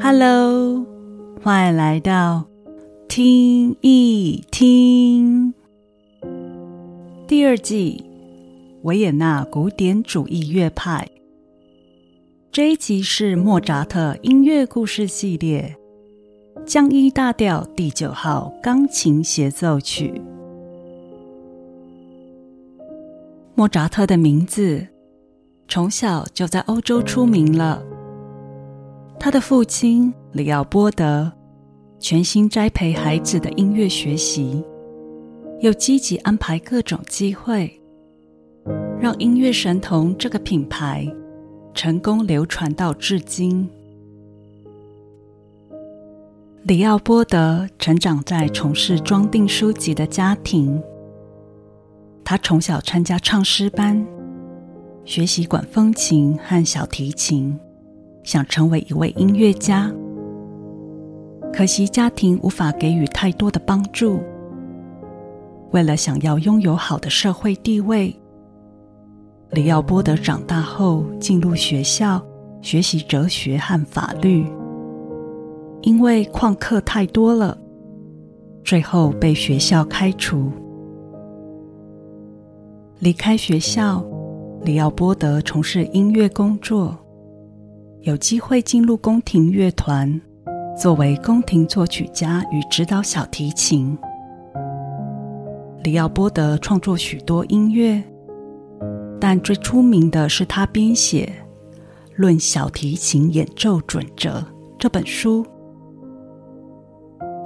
Hello，欢迎来到听一听第二季维也纳古典主义乐派。这一集是莫扎特音乐故事系列降一大调第九号钢琴协奏曲。莫扎特的名字从小就在欧洲出名了。他的父亲里奥波德全心栽培孩子的音乐学习，又积极安排各种机会，让音乐神童这个品牌成功流传到至今。里奥波德成长在从事装订书籍的家庭，他从小参加唱诗班，学习管风琴和小提琴。想成为一位音乐家，可惜家庭无法给予太多的帮助。为了想要拥有好的社会地位，里奥波德长大后进入学校学习哲学和法律，因为旷课太多了，最后被学校开除。离开学校，里奥波德从事音乐工作。有机会进入宫廷乐团，作为宫廷作曲家与指导小提琴。里奥波德创作许多音乐，但最出名的是他编写《论小提琴演奏准则》这本书。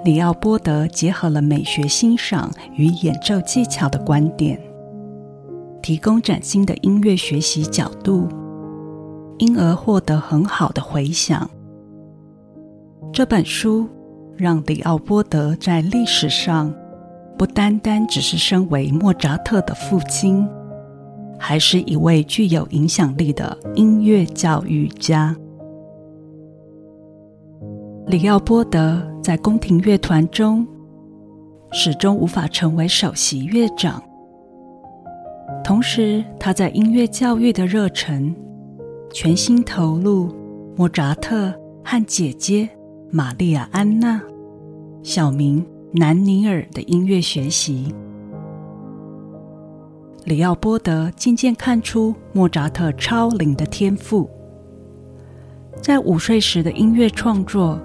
里奥波德结合了美学欣赏与演奏技巧的观点，提供崭新的音乐学习角度。因而获得很好的回响。这本书让里奥波德在历史上不单单只是身为莫扎特的父亲，还是一位具有影响力的音乐教育家。里奥波德在宫廷乐团中始终无法成为首席乐长，同时他在音乐教育的热忱。全心投入莫扎特和姐姐玛丽亚·安娜（小名南尼尔）的音乐学习。里奥波德渐渐看出莫扎特超龄的天赋，在五岁时的音乐创作，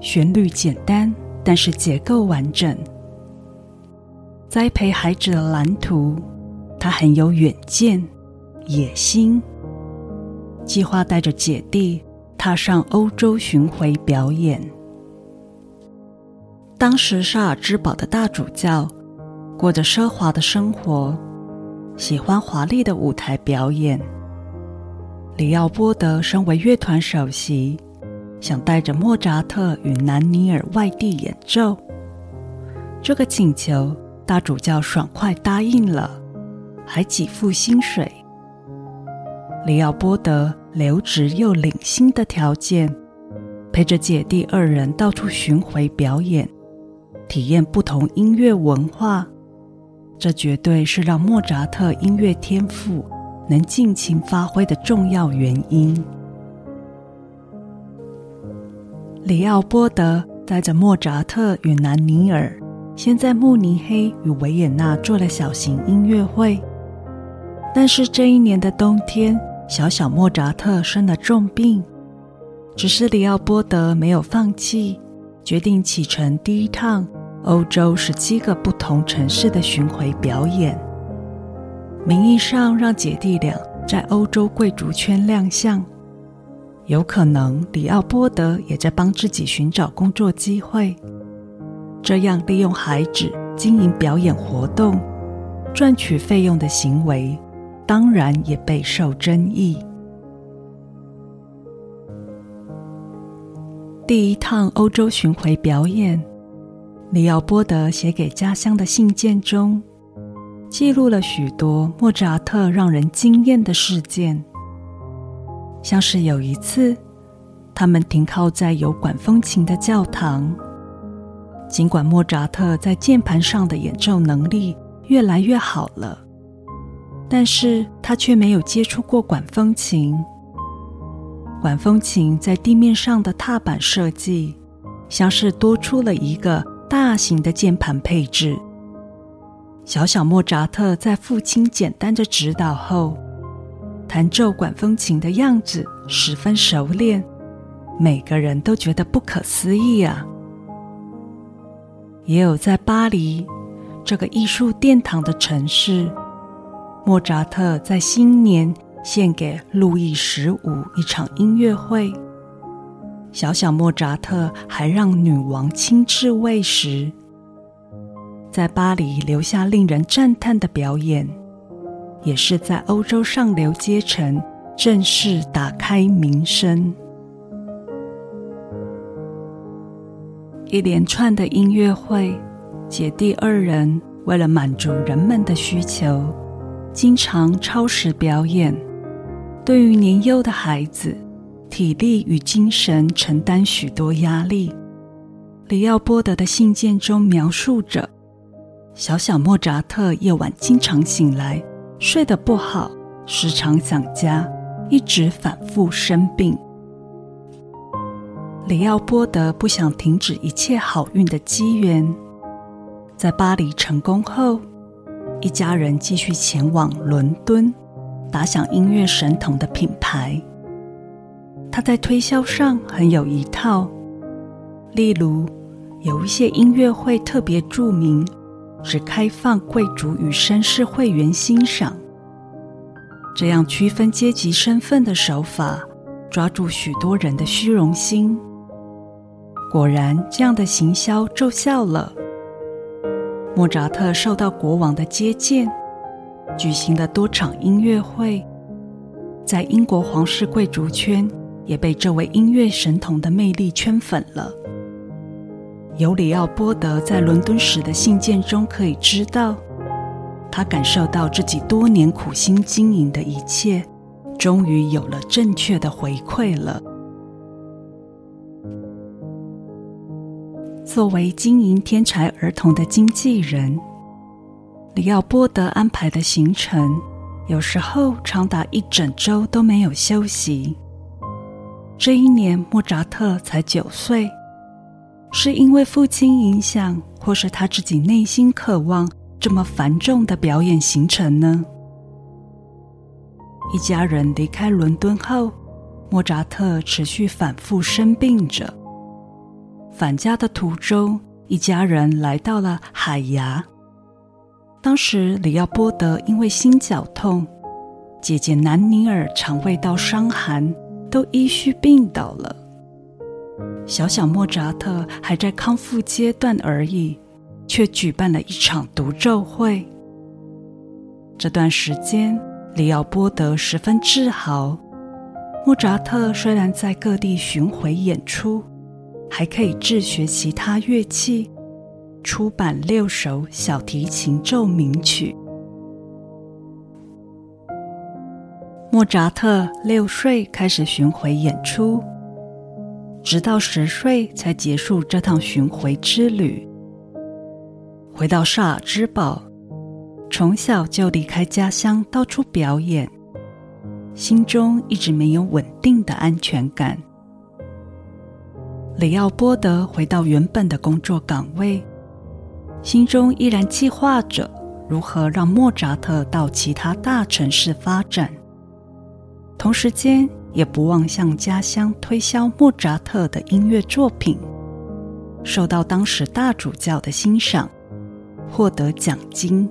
旋律简单，但是结构完整。栽培孩子的蓝图，他很有远见、野心。计划带着姐弟踏上欧洲巡回表演。当时萨尔兹堡的大主教过着奢华的生活，喜欢华丽的舞台表演。里奥波德身为乐团首席，想带着莫扎特与南尼尔外地演奏。这个请求，大主教爽快答应了，还给付薪水。里奥波德留职又领薪的条件，陪着姐弟二人到处巡回表演，体验不同音乐文化。这绝对是让莫扎特音乐天赋能尽情发挥的重要原因。里奥波德带着莫扎特与南尼尔，先在慕尼黑与维也纳做了小型音乐会，但是这一年的冬天。小小莫扎特生了重病，只是里奥波德没有放弃，决定启程第一趟欧洲十七个不同城市的巡回表演，名义上让姐弟俩在欧洲贵族圈亮相，有可能里奥波德也在帮自己寻找工作机会，这样利用孩子经营表演活动赚取费用的行为。当然也备受争议。第一趟欧洲巡回表演，里奥波德写给家乡的信件中，记录了许多莫扎特让人惊艳的事件，像是有一次，他们停靠在有管风琴的教堂，尽管莫扎特在键盘上的演奏能力越来越好了。但是他却没有接触过管风琴。管风琴在地面上的踏板设计，像是多出了一个大型的键盘配置。小小莫扎特在父亲简单的指导后，弹奏管风琴的样子十分熟练，每个人都觉得不可思议啊！也有在巴黎这个艺术殿堂的城市，莫扎特在新年献给路易十五一场音乐会。小小莫扎特还让女王亲自喂食，在巴黎留下令人赞叹的表演，也是在欧洲上流阶层正式打开名声。一连串的音乐会，姐弟二人为了满足人们的需求，经常超时表演。对于年幼的孩子，体力与精神承担许多压力。里奥波德的信件中描述着：小小莫扎特夜晚经常醒来，睡得不好，时常想家，一直反复生病。里奥波德不想停止一切好运的机缘，在巴黎成功后，一家人继续前往伦敦，打响音乐神童的品牌。他在推销上很有一套，例如有一些音乐会特别著名只开放贵族与绅士会员欣赏，这样区分阶级身份的手法，抓住许多人的虚荣心。果然，这样的行销奏效了。莫扎特受到国王的接见，举行了多场音乐会，在英国皇室贵族圈也被这位音乐神童的魅力圈粉了。尤里奥波德在伦敦时的信件中可以知道，他感受到自己多年苦心经营的一切，终于有了正确的回馈了。作为经营天才儿童的经纪人，里奥波德安排的行程有时候长达一整周都没有休息。这一年，莫扎特才九岁，是因为父亲影响，或是他自己内心渴望这么繁重的表演行程呢？一家人离开伦敦后，莫扎特持续反复生病着。返家的途中，一家人来到了海牙。当时，里奥波德因为心绞痛，姐姐南尼尔肠胃道伤寒，都依序病倒了。小小莫扎特还在康复阶段而已，却举办了一场独奏会。这段时间，里奥波德十分自豪。莫扎特虽然在各地巡回演出。还可以自学其他乐器，出版六首小提琴奏鸣曲。莫扎特六岁开始巡回演出，直到十岁才结束这趟巡回之旅。回到萨尔兹堡，从小就离开家乡到处表演，心中一直没有稳定的安全感。里奥波德回到原本的工作岗位，心中依然计划着如何让莫扎特到其他大城市发展，同时间也不忘向家乡推销莫扎特的音乐作品，受到当时大主教的欣赏，获得奖金。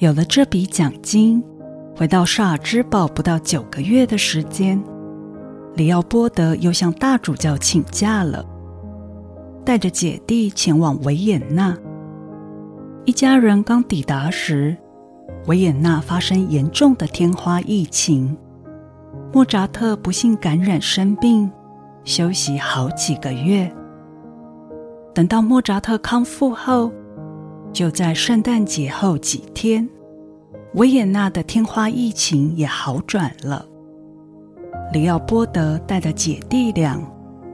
有了这笔奖金，回到萨尔兹堡不到九个月的时间。里奥波德又向大主教请假了，带着姐弟前往维也纳。一家人刚抵达时，维也纳发生严重的天花疫情，莫扎特不幸感染生病，休息好几个月。等到莫扎特康复后，就在圣诞节后几天，维也纳的天花疫情也好转了。里奥波德带着姐弟俩，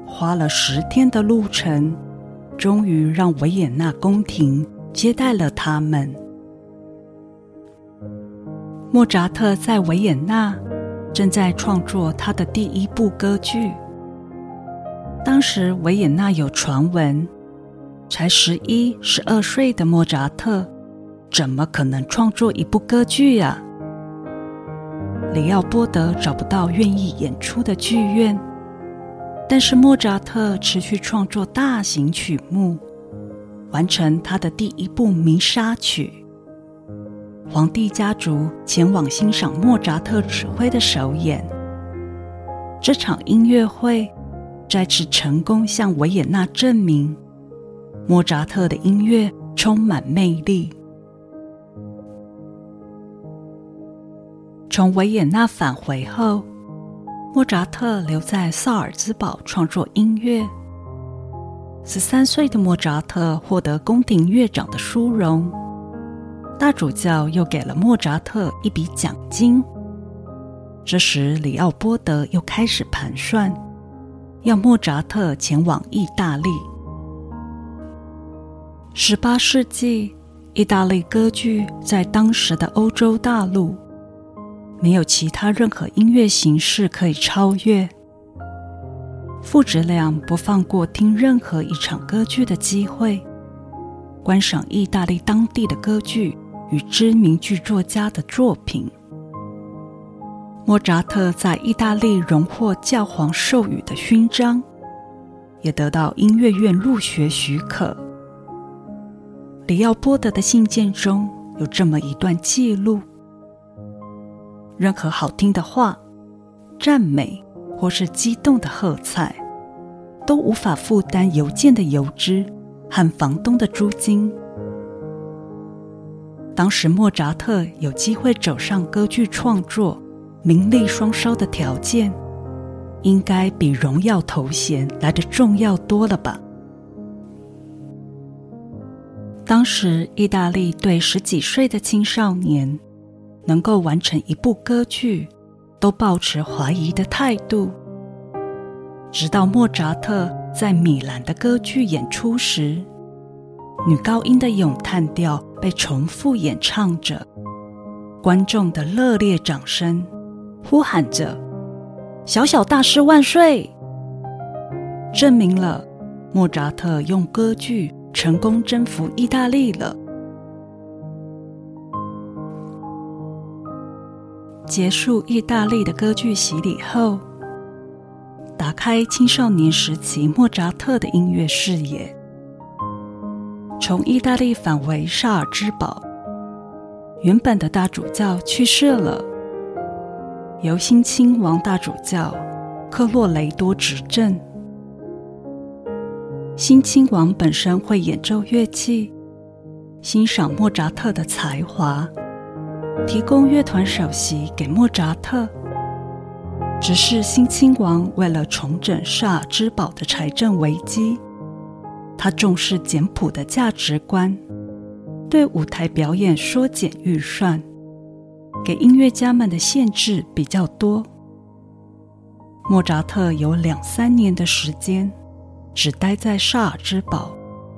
花了十天的路程，终于让维也纳宫廷接待了他们。莫扎特在维也纳正在创作他的第一部歌剧。当时维也纳有传闻，才十一、十二岁的莫扎特，怎么可能创作一部歌剧呀？里奥波德找不到愿意演出的剧院，但是莫扎特持续创作大型曲目，完成他的第一部《弥撒曲》。皇帝家族前往欣赏莫扎特指挥的首演，这场音乐会。再次成功向维也纳证明，莫扎特的音乐充满魅力。从维也纳返回后，莫扎特留在萨尔兹堡创作音乐。十三岁的莫扎特获得宫廷乐长的殊荣，大主教又给了莫扎特一笔奖金。这时，里奥波德又开始盘算。要莫扎特前往意大利。十八世纪，意大利歌剧在当时的欧洲大陆，没有其他任何音乐形式可以超越。父子俩不放过听任何一场歌剧的机会，观赏意大利当地的歌剧与知名剧作家的作品。莫扎特在意大利荣获教皇授予的勋章，也得到音乐院入学许可。里奥波德的信件中有这么一段记录：任何好听的话、赞美或是激动的喝彩，都无法负担邮件的邮资和房东的租金。当时莫扎特有机会走上歌剧创作。名利双收的条件，应该比荣耀头衔来的重要多了吧？当时，意大利对十几岁的青少年能够完成一部歌剧，都抱持怀疑的态度。直到莫扎特在米兰的歌剧演出时，女高音的咏叹调被重复演唱着，观众的热烈掌声。呼喊着“小小大师万岁”，证明了莫扎特用歌剧成功征服意大利了。结束意大利的歌剧洗礼后，打开青少年时期莫扎特的音乐视野。从意大利返回萨尔兹堡，原本的大主教去世了。由新亲王大主教克洛雷多执政。新亲王本身会演奏乐器，欣赏莫扎特的才华，提供乐团首席给莫扎特。只是新亲王为了重整萨尔兹堡的财政危机，他重视简朴的价值观，对舞台表演缩减预算。给音乐家们的限制比较多。莫扎特有两三年的时间，只待在萨尔兹堡，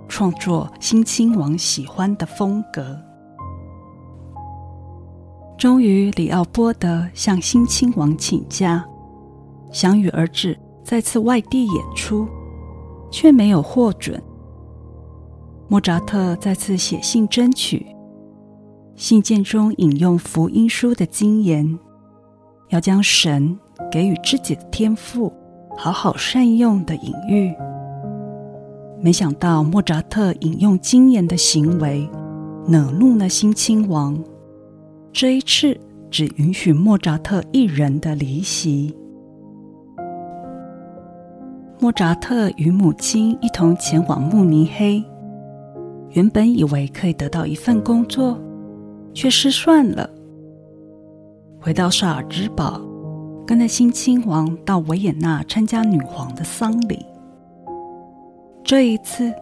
创作新亲王喜欢的风格。终于，里奥波德向新亲王请假，想与儿子再次外地演出，却没有获准。莫扎特再次写信争取。信件中引用福音书的经言，要将神给予自己的天赋好好善用的隐喻。没想到莫扎特引用经言的行为，惹怒了新亲王。这一次只允许莫扎特一人的离席。莫扎特与母亲一同前往慕尼黑，原本以为可以得到一份工作。却失算了。回到萨尔兹堡，跟着新亲王到维也纳参加女皇的丧礼。这一次，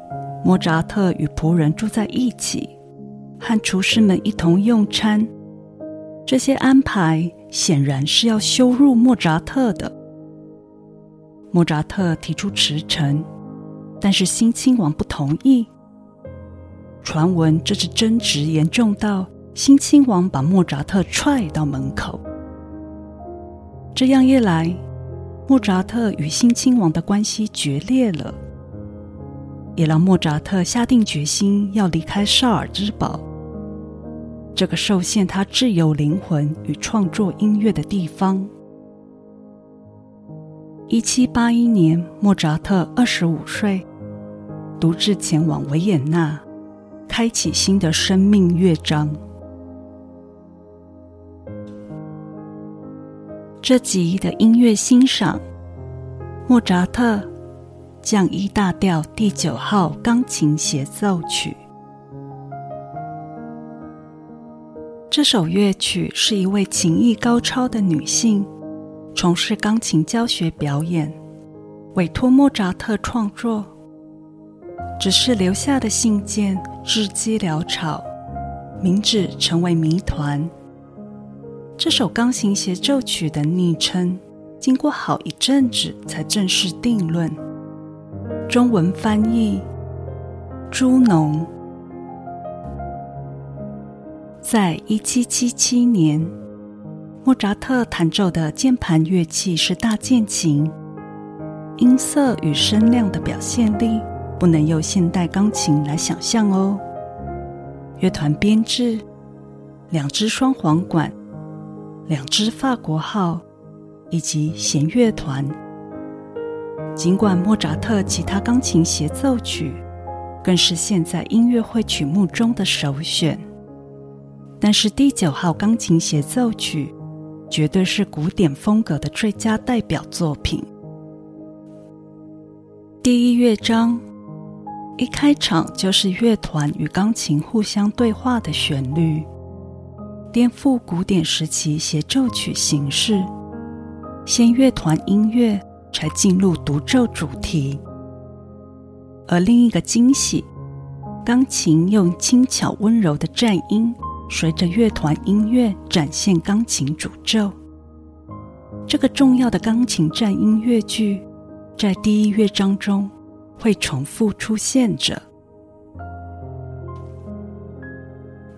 莫扎特与仆人住在一起，和厨师们一同用餐。这些安排显然是要羞辱莫扎特的。莫扎特提出辞呈，但是新亲王不同意。传闻这次争执严重到。新亲王把莫扎特踹到门口。这样一来，莫扎特与新亲王的关系决裂了，也让莫扎特下定决心要离开绍尔兹堡，这个受限他自由灵魂与创作音乐的地方。一七八一年，莫扎特二十五岁，独自前往维也纳，开启新的生命乐章。这集的音乐欣赏，莫扎特降一大调第九号钢琴协奏曲。这首乐曲是一位琴艺高超的女性。从事钢琴教学表演，委托莫扎特创作，只是留下的信件字迹潦草，名字成为谜团。这首钢琴协奏曲的昵称，经过好一阵子才正式定论。中文翻译：朱农，在一七七七年。莫扎特弹奏的键盘乐器是大键琴，音色与声量的表现力不能用现代钢琴来想象哦。乐团编制：两支双簧管、两支法国号以及弦乐团。尽管莫扎特其他钢琴协奏曲更是现在音乐会曲目中的首选，但是第九号钢琴协奏曲。绝对是古典风格的最佳代表作品。第一乐章一开场就是乐团与钢琴互相对话的旋律，颠覆古典时期协奏曲形式。先乐团音乐，才进入独奏主题。而另一个惊喜，钢琴用轻巧温柔的颤音。随着乐团音乐展现钢琴主奏，这个重要的钢琴战音乐剧在第一乐章中会重复出现着。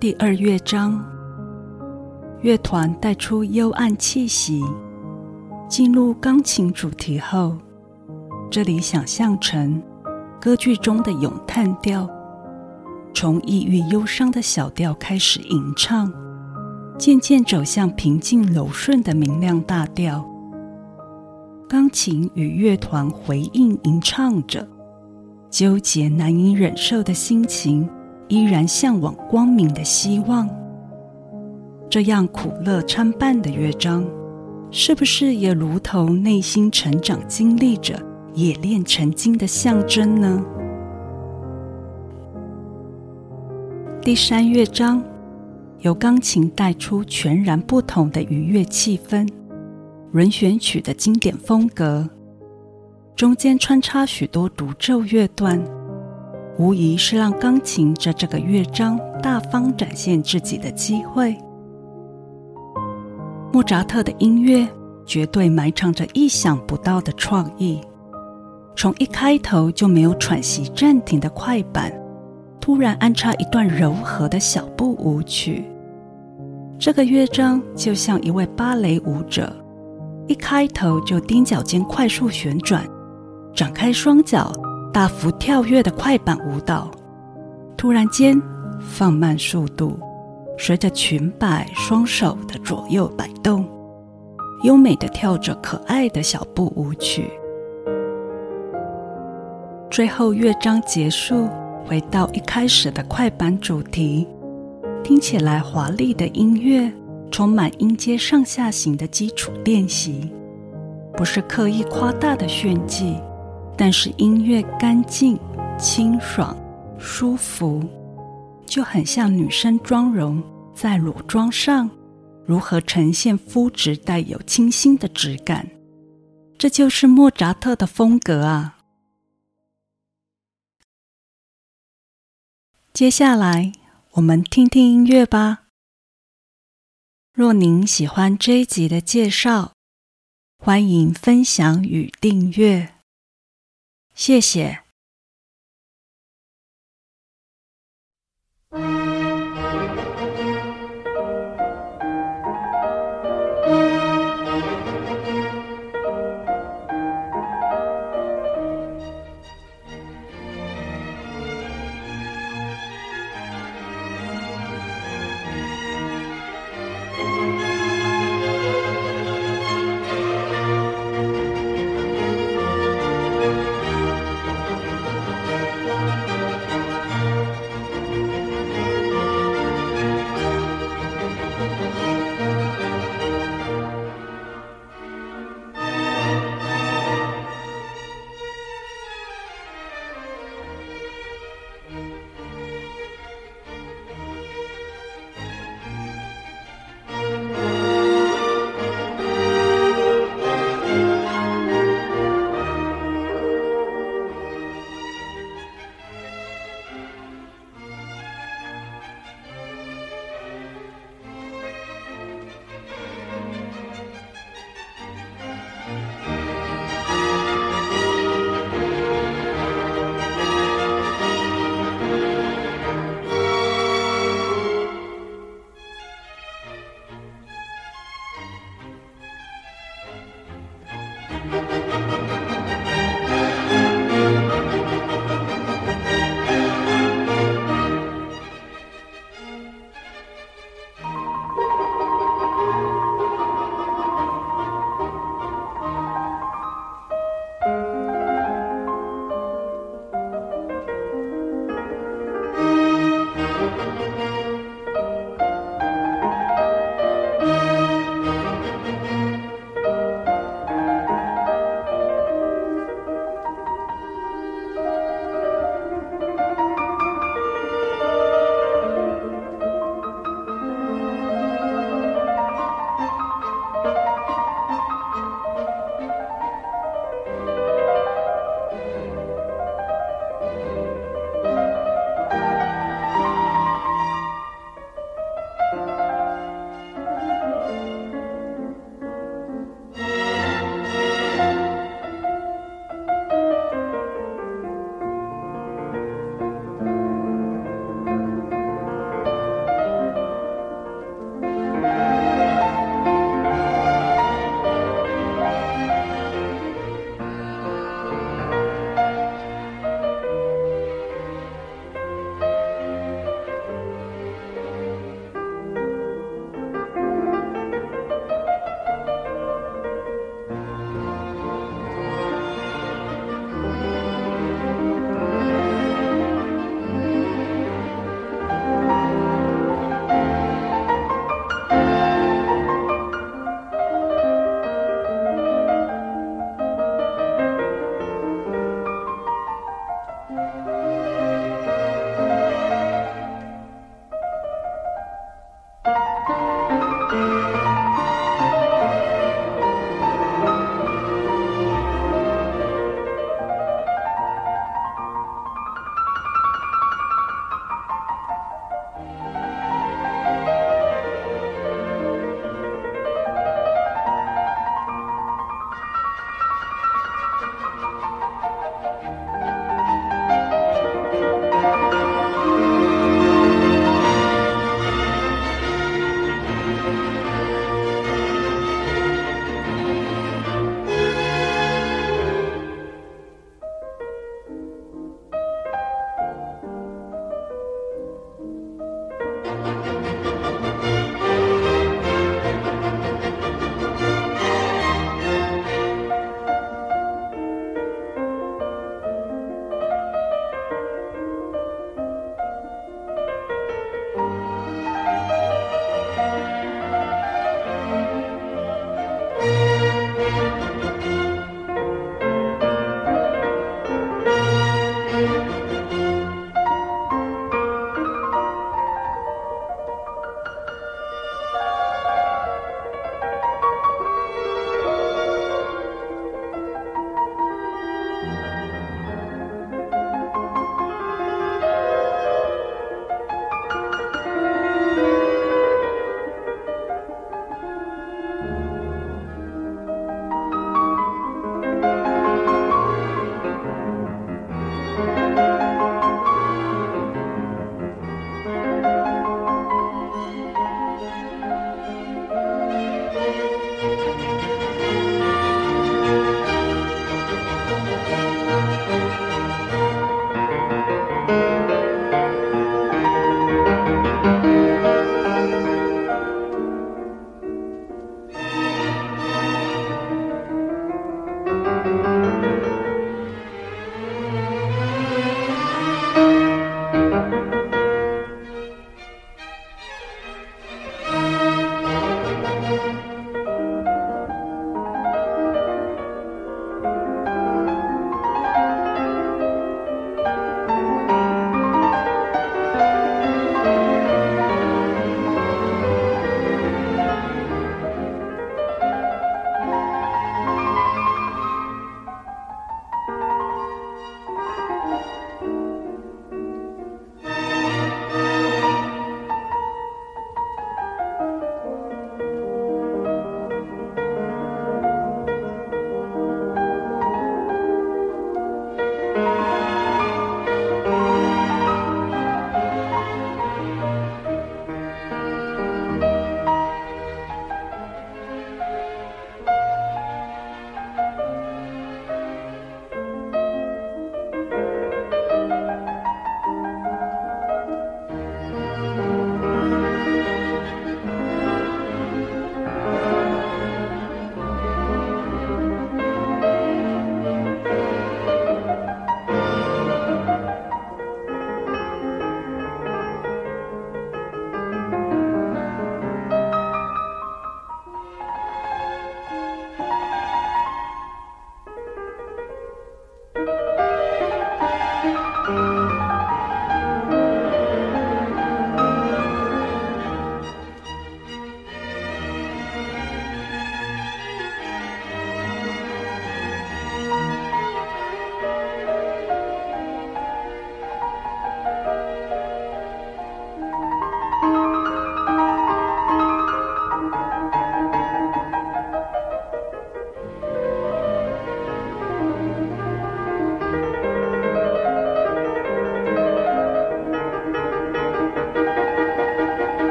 第二乐章，乐团带出幽暗气息，进入钢琴主题后，这里想象成歌剧中的咏叹调。从抑郁忧伤的小调开始吟唱，渐渐走向平静柔顺的明亮大调。钢琴与乐团回应吟唱着，纠结难以忍受的心情，依然向往光明的希望。这样苦乐参半的乐章，是不是也如同内心成长经历着冶炼成金的象征呢？第三乐章由钢琴带出全然不同的愉悦气氛，轮选曲的经典风格，中间穿插许多独奏乐段，无疑是让钢琴在这个乐章大方展现自己的机会。莫扎特的音乐绝对埋藏着意想不到的创意，从一开头就没有喘息暂停的快板。突然安插一段柔和的小步舞曲，这个乐章就像一位芭蕾舞者，一开头就踮脚尖快速旋转，展开双脚大幅跳跃的快板舞蹈。突然间放慢速度，随着裙摆双手的左右摆动，优美的跳着可爱的小步舞曲。最后乐章结束。回到一开始的快板主题，听起来华丽的音乐，充满音阶上下行的基础练习，不是刻意夸大的炫技，但是音乐干净、清爽、舒服，就很像女生妆容在裸妆上如何呈现肤质带有清新的质感，这就是莫扎特的风格啊。接下来，我们听听音乐吧。若您喜欢这一集的介绍，欢迎分享与订阅，谢谢。